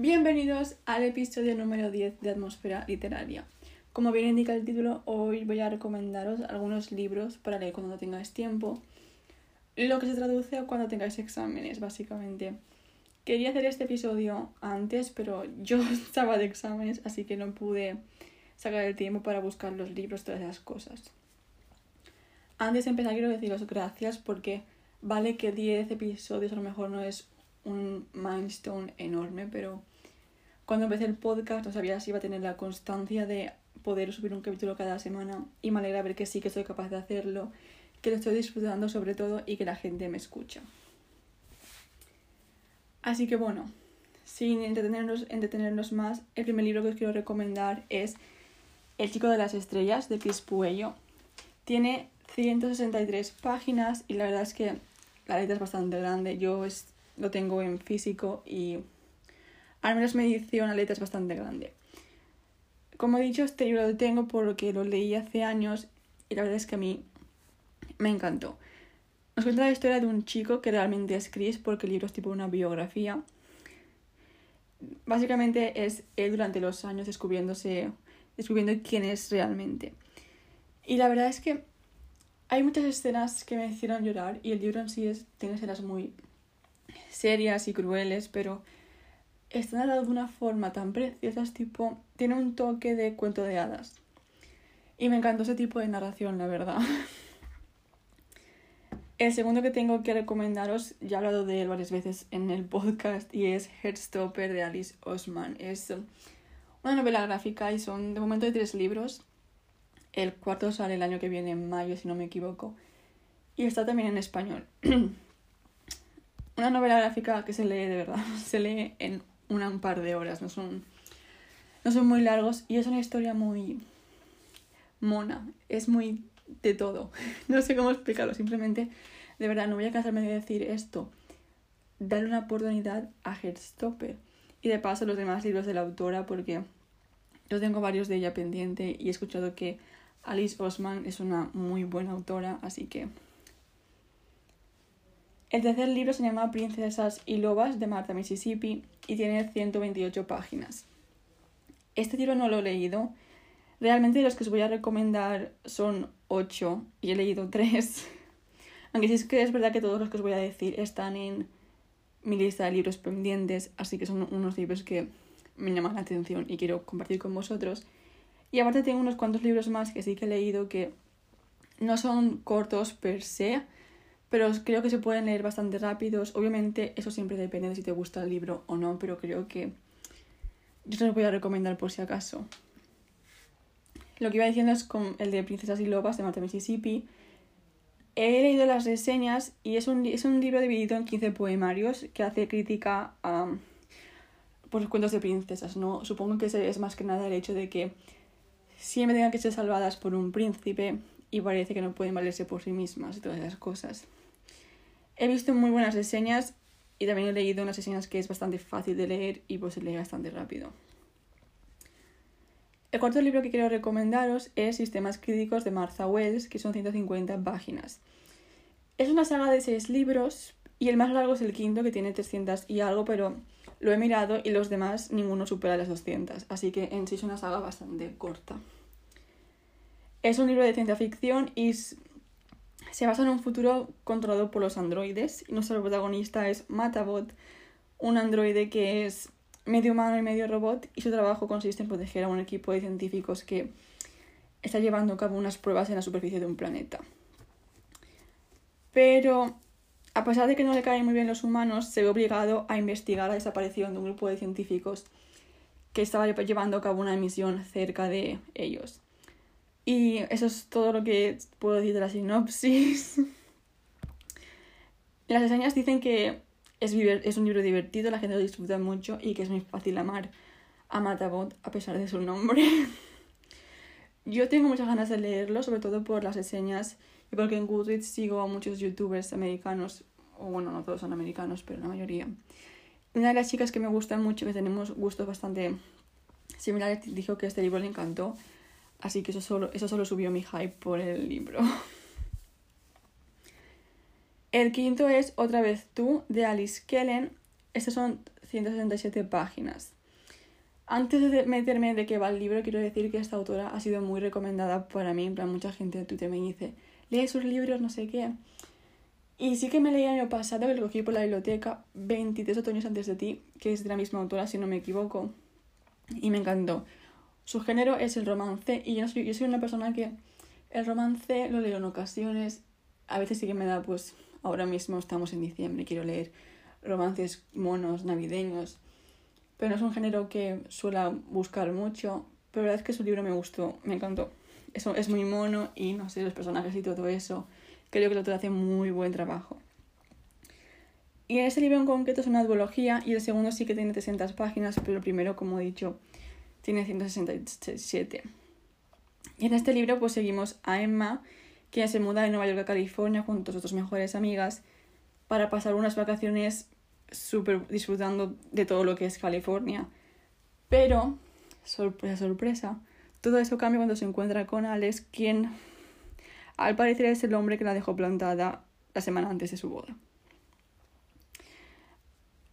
Bienvenidos al episodio número 10 de Atmósfera Literaria. Como bien indica el título, hoy voy a recomendaros algunos libros para leer cuando tengáis tiempo, lo que se traduce a cuando tengáis exámenes, básicamente. Quería hacer este episodio antes, pero yo estaba de exámenes, así que no pude sacar el tiempo para buscar los libros, todas esas cosas. Antes de empezar, quiero deciros gracias porque vale que 10 episodios a lo mejor no es un milestone enorme, pero cuando empecé el podcast no sabía si iba a tener la constancia de poder subir un capítulo cada semana y me alegra ver que sí que soy capaz de hacerlo, que lo estoy disfrutando sobre todo y que la gente me escucha. Así que bueno, sin entretenernos, entretenernos más, el primer libro que os quiero recomendar es El chico de las estrellas de Chris Puello. Tiene 163 páginas y la verdad es que la letra es bastante grande. Yo es, lo tengo en físico y al menos mi edición la letra es bastante grande. Como he dicho, este libro lo tengo porque lo leí hace años y la verdad es que a mí me encantó. Nos cuenta la historia de un chico que realmente es Chris porque el libro es tipo una biografía. Básicamente es él durante los años descubriéndose, descubriendo quién es realmente. Y la verdad es que hay muchas escenas que me hicieron llorar y el libro en sí es, tiene escenas muy serias y crueles, pero está narrado de una forma tan preciosa, es tipo, tiene un toque de cuento de hadas. Y me encantó ese tipo de narración, la verdad. El segundo que tengo que recomendaros, ya he hablado de él varias veces en el podcast, y es Heartstopper de Alice Osman. Es una novela gráfica y son de momento de tres libros. El cuarto sale el año que viene, en mayo, si no me equivoco. Y está también en español. una novela gráfica que se lee de verdad, se lee en una, un par de horas, no son, no son muy largos y es una historia muy mona, es muy de todo. No sé cómo explicarlo, simplemente, de verdad, no voy a cansarme de decir esto. Darle una oportunidad a Heartstopper. Y de paso los demás libros de la autora porque yo tengo varios de ella pendiente y he escuchado que Alice Osman es una muy buena autora, así que... El tercer libro se llama Princesas y Lobas de Martha Mississippi y tiene 128 páginas. Este libro no lo he leído. Realmente los que os voy a recomendar son 8 y he leído 3. Aunque sí es que es verdad que todos los que os voy a decir están en mi lista de libros pendientes, así que son unos libros que me llaman la atención y quiero compartir con vosotros. Y aparte tengo unos cuantos libros más que sí que he leído que no son cortos per se, pero creo que se pueden leer bastante rápidos. Obviamente eso siempre depende de si te gusta el libro o no, pero creo que yo te lo voy a recomendar por si acaso. Lo que iba diciendo es con el de Princesas y Lobas de Marta Mississippi. He leído las reseñas y es un, es un libro dividido en 15 poemarios que hace crítica a por los cuentos de princesas, ¿no? Supongo que es más que nada el hecho de que siempre tengan que ser salvadas por un príncipe y parece que no pueden valerse por sí mismas y todas esas cosas. He visto muy buenas reseñas y también he leído unas reseñas que es bastante fácil de leer y pues se lee bastante rápido. El cuarto libro que quiero recomendaros es Sistemas Críticos de Martha Wells, que son 150 páginas. Es una saga de seis libros y el más largo es el quinto, que tiene 300 y algo, pero lo he mirado y los demás ninguno supera las 200, así que en sí es una saga bastante corta. Es un libro de ciencia ficción y se basa en un futuro controlado por los androides. Y nuestro protagonista es Matabot, un androide que es medio humano y medio robot, y su trabajo consiste en proteger a un equipo de científicos que está llevando a cabo unas pruebas en la superficie de un planeta. Pero, a pesar de que no le caen muy bien los humanos, se ve obligado a investigar la desaparición de un grupo de científicos que estaba llevando a cabo una misión cerca de ellos. Y eso es todo lo que puedo decir de la sinopsis. Las reseñas dicen que es, es un libro divertido, la gente lo disfruta mucho y que es muy fácil amar a Matabot a pesar de su nombre. Yo tengo muchas ganas de leerlo, sobre todo por las reseñas y porque en Goodreads sigo a muchos youtubers americanos, o bueno, no todos son americanos, pero la mayoría. Una de las chicas que me gusta mucho, que tenemos gustos bastante similares, dijo que este libro le encantó Así que eso solo, eso solo subió mi hype por el libro. El quinto es Otra vez tú, de Alice Kellen. Estos son 167 páginas. Antes de meterme de qué va el libro, quiero decir que esta autora ha sido muy recomendada para mí. En plan, mucha gente en Twitter me dice, lee sus libros, no sé qué. Y sí que me leí el año pasado, que lo cogí por la biblioteca, 23 otoños antes de ti, que es de la misma autora, si no me equivoco. Y me encantó. Su género es el romance, y yo, soy, yo soy una persona que el romance lo leo en ocasiones. A veces sí que me da, pues, ahora mismo estamos en diciembre, quiero leer romances monos, navideños pero no es un género que suela buscar mucho. Pero la verdad es que su libro me gustó, me encantó. Eso es muy mono y no sé, los personajes y todo eso. Creo que el autor hace muy buen trabajo. Y en este libro en concreto es una duología y el segundo sí que tiene 300 páginas, pero el primero, como he dicho, tiene 167. Y en este libro pues seguimos a Emma, que se muda de Nueva York a California junto a sus dos mejores amigas para pasar unas vacaciones súper disfrutando de todo lo que es California. Pero, sorpresa, sorpresa, todo eso cambia cuando se encuentra con Alex, quien al parecer es el hombre que la dejó plantada la semana antes de su boda.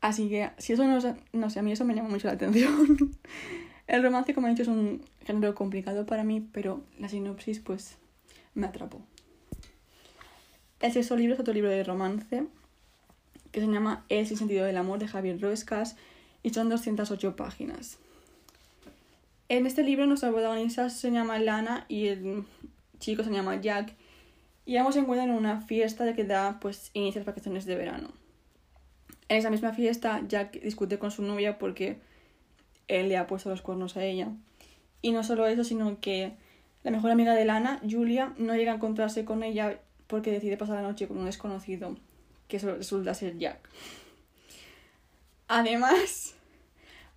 Así que, si eso no, no sé, a mí eso me llama mucho la atención. El romance, como he dicho, es un género complicado para mí, pero la sinopsis, pues, me atrapó. El sexto libro es otro libro de romance que se llama El sin sentido del amor de Javier Roescas y son 208 páginas. En este libro nuestra protagonista se llama Lana y el chico se llama Jack y ambos se encuentran en una fiesta de que da pues inicia las vacaciones de verano. En esa misma fiesta Jack discute con su novia porque él le ha puesto los cuernos a ella. Y no solo eso, sino que la mejor amiga de Lana, Julia, no llega a encontrarse con ella porque decide pasar la noche con un desconocido que resulta ser Jack. Además,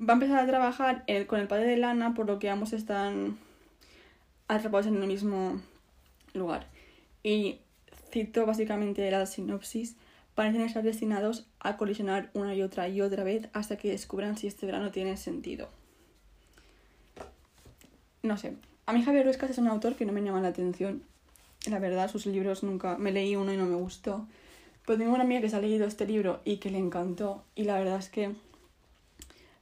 va a empezar a trabajar con el padre de Lana, por lo que ambos están atrapados en el mismo lugar. Y cito básicamente la sinopsis, parecen estar destinados a colisionar una y otra y otra vez hasta que descubran si este verano tiene sentido. No sé, a mí Javier Ruescas es un autor que no me llama la atención. La verdad, sus libros nunca... Me leí uno y no me gustó. Pues tengo una amiga que se ha leído este libro y que le encantó. Y la verdad es que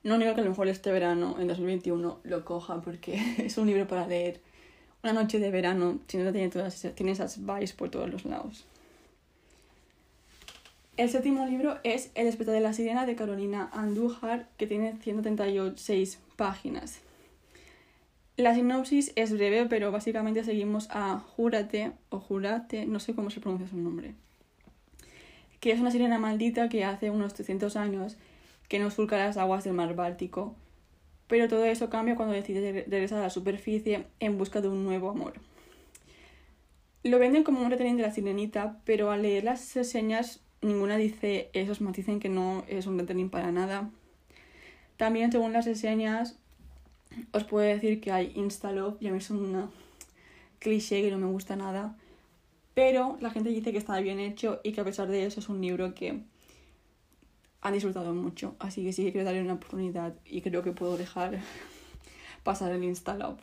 no niego que a lo mejor este verano, en 2021, lo coja porque es un libro para leer una noche de verano, si no tiene, todas tiene esas vibes por todos los lados. El séptimo libro es El despertar de la sirena de Carolina Andújar, que tiene 136 páginas. La sinopsis es breve, pero básicamente seguimos a Júrate o Jurate, no sé cómo se pronuncia su nombre que es una sirena maldita que hace unos 300 años que nos surca las aguas del mar Báltico. Pero todo eso cambia cuando decide regresar a la superficie en busca de un nuevo amor. Lo venden como un reteniente de la sirenita, pero al leer las reseñas ninguna dice esos más dicen que no es un reteniente para nada. También según las reseñas os puedo decir que hay Instalove y a mí es una cliché que no me gusta nada pero la gente dice que está bien hecho y que a pesar de eso es un libro que han disfrutado mucho. Así que sí que quiero darle una oportunidad y creo que puedo dejar pasar el install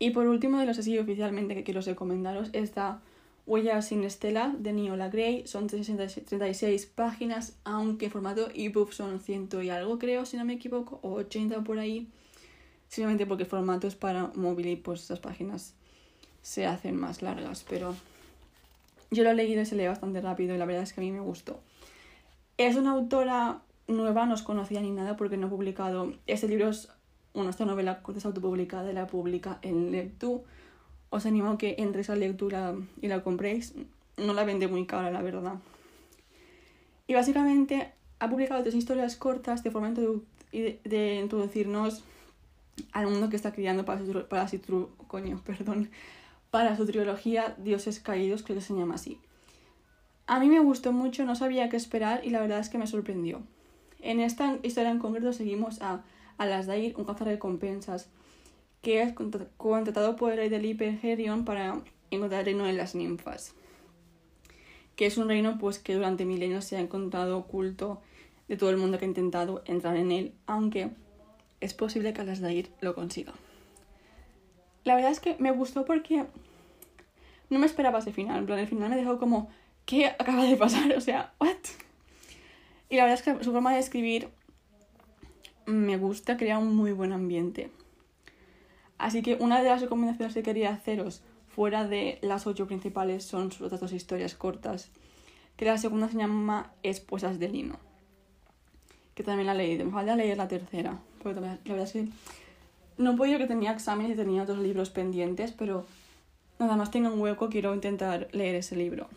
Y por último, de los así oficialmente que quiero recomendaros, está Huellas sin Estela de Niola Gray. Son 36 páginas, aunque en formato ebook son ciento y algo, creo, si no me equivoco, o 80 por ahí. Simplemente porque el formato es para móvil y pues esas páginas se hacen más largas, pero yo lo he leído y se lee bastante rápido y la verdad es que a mí me gustó. Es una autora nueva, no os conocía ni nada porque no he publicado. Este libro es, bueno, esta novela es autopublicada y la publica en Lectu. Os animo a que entréis a lectura y la compréis. No la vende muy cara, la verdad. Y básicamente ha publicado tres historias cortas de forma de, de introducirnos al mundo que está criando para su, para su, coño, perdón, para su trilogía Dioses Caídos, creo que se llama así. A mí me gustó mucho, no sabía qué esperar y la verdad es que me sorprendió. En esta historia en concreto seguimos a Alasdair, un cazarrecompensas, que es contratado por el rey del para encontrar el reino de las ninfas, que es un reino pues que durante milenios se ha encontrado oculto de todo el mundo que ha intentado entrar en él, aunque es posible que Alasdair lo consiga. La verdad es que me gustó porque no me esperaba ese final. En plan, el final me dejó como, ¿qué acaba de pasar? O sea, ¿what? Y la verdad es que su forma de escribir me gusta, crea un muy buen ambiente. Así que una de las recomendaciones que quería haceros fuera de las ocho principales son otras dos historias cortas, que la segunda se llama Esposas de Lino, que también la leído. Me falta leer la tercera, porque la verdad es que no he podido que tenía exámenes y tenía otros libros pendientes, pero nada más tengo un hueco, quiero intentar leer ese libro.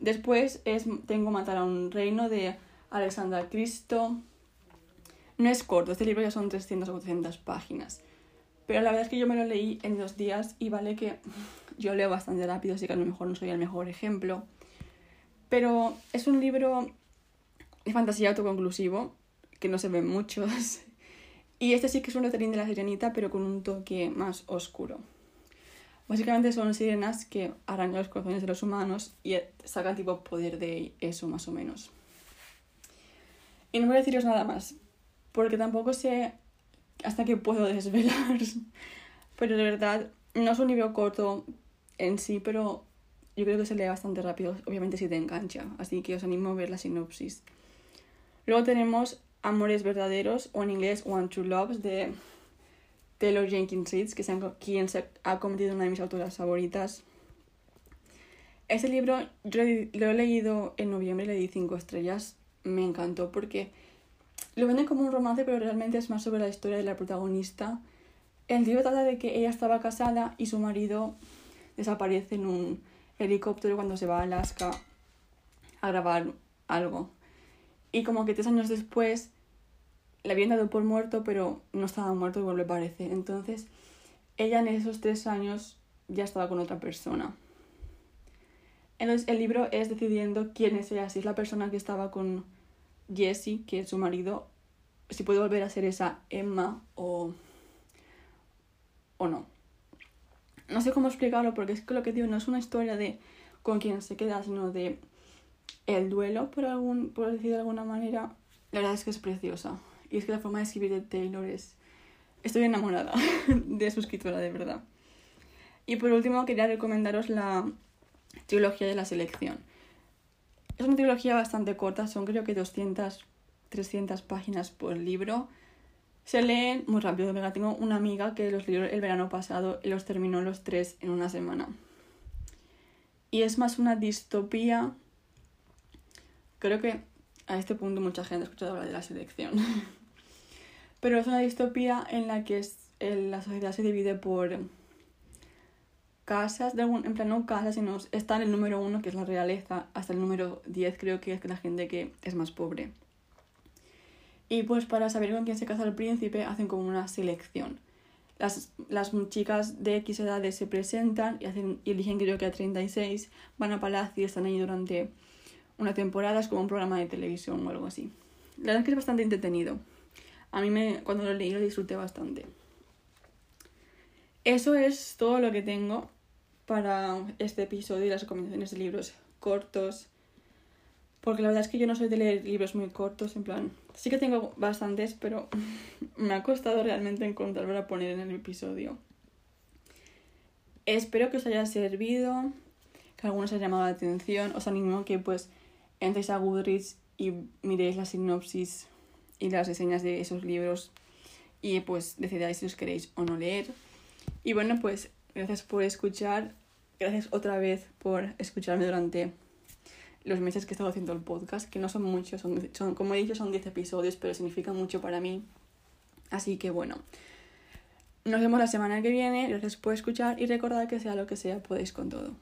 Después es Tengo Matar a un Reino de Alexandra Cristo. No es corto, este libro ya son 300 o 400 páginas. Pero la verdad es que yo me lo leí en dos días y vale que yo leo bastante rápido, así que a lo mejor no soy el mejor ejemplo. Pero es un libro de fantasía autoconclusivo, que no se ven muchos. Y este sí que es un lettering de la sirenita, pero con un toque más oscuro. Básicamente son sirenas que arrancan los corazones de los humanos y sacan tipo poder de eso, más o menos. Y no voy a deciros nada más, porque tampoco sé hasta qué puedo desvelar. Pero de verdad, no es un libro corto en sí, pero yo creo que se lee bastante rápido, obviamente si te engancha. Así que os animo a ver la sinopsis. Luego tenemos Amores Verdaderos, o en inglés One True Loves, de Taylor Jenkins Reid, que se quien se ha convertido en una de mis autoras favoritas. Este libro yo lo he leído en noviembre, le di 5 estrellas. Me encantó porque lo venden como un romance, pero realmente es más sobre la historia de la protagonista. El libro trata de que ella estaba casada y su marido desaparece en un helicóptero cuando se va a Alaska a grabar algo. Y como que tres años después le habían dado por muerto, pero no estaba muerto y vuelve a aparecer. Entonces, ella en esos tres años ya estaba con otra persona. Entonces, el libro es decidiendo quién es ella, si es la persona que estaba con Jesse, que es su marido, si puede volver a ser esa Emma o, o no. No sé cómo explicarlo porque es que lo que digo no es una historia de con quién se queda, sino de el duelo, por, algún, por decir de alguna manera. La verdad es que es preciosa. Y es que la forma de escribir de Taylor es... Estoy enamorada de su escritura, de verdad. Y por último quería recomendaros la trilogía de la selección. Es una trilogía bastante corta, son creo que 200, 300 páginas por libro. Se leen muy rápido, tengo una amiga que los leyó el verano pasado y los terminó los tres en una semana. Y es más una distopía. Creo que a este punto mucha gente ha escuchado hablar de la selección. Pero es una distopía en la que la sociedad se divide por casas, de en plan no casas, sino está en el número uno, que es la realeza, hasta el número 10 creo que es la gente que es más pobre. Y pues para saber con quién se casa el príncipe hacen como una selección. Las, las chicas de X edades se presentan y, hacen, y eligen creo que a 36, van a palacio y están ahí durante una temporada, es como un programa de televisión o algo así. La verdad es que es bastante entretenido. A mí me, cuando lo leí lo disfruté bastante. Eso es todo lo que tengo para este episodio y las recomendaciones de libros cortos. Porque la verdad es que yo no soy de leer libros muy cortos, en plan, sí que tengo bastantes, pero me ha costado realmente encontrar para poner en el episodio. Espero que os haya servido, que algunos os haya llamado la atención. Os animo que pues entréis a Goodreads y miréis la sinopsis y las reseñas de esos libros y pues decidáis si os queréis o no leer. Y bueno, pues Gracias por escuchar. Gracias otra vez por escucharme durante los meses que he estado haciendo el podcast, que no son muchos, son, son como he dicho, son 10 episodios, pero significan mucho para mí. Así que bueno, nos vemos la semana que viene. Gracias por escuchar y recordad que sea lo que sea, podéis con todo.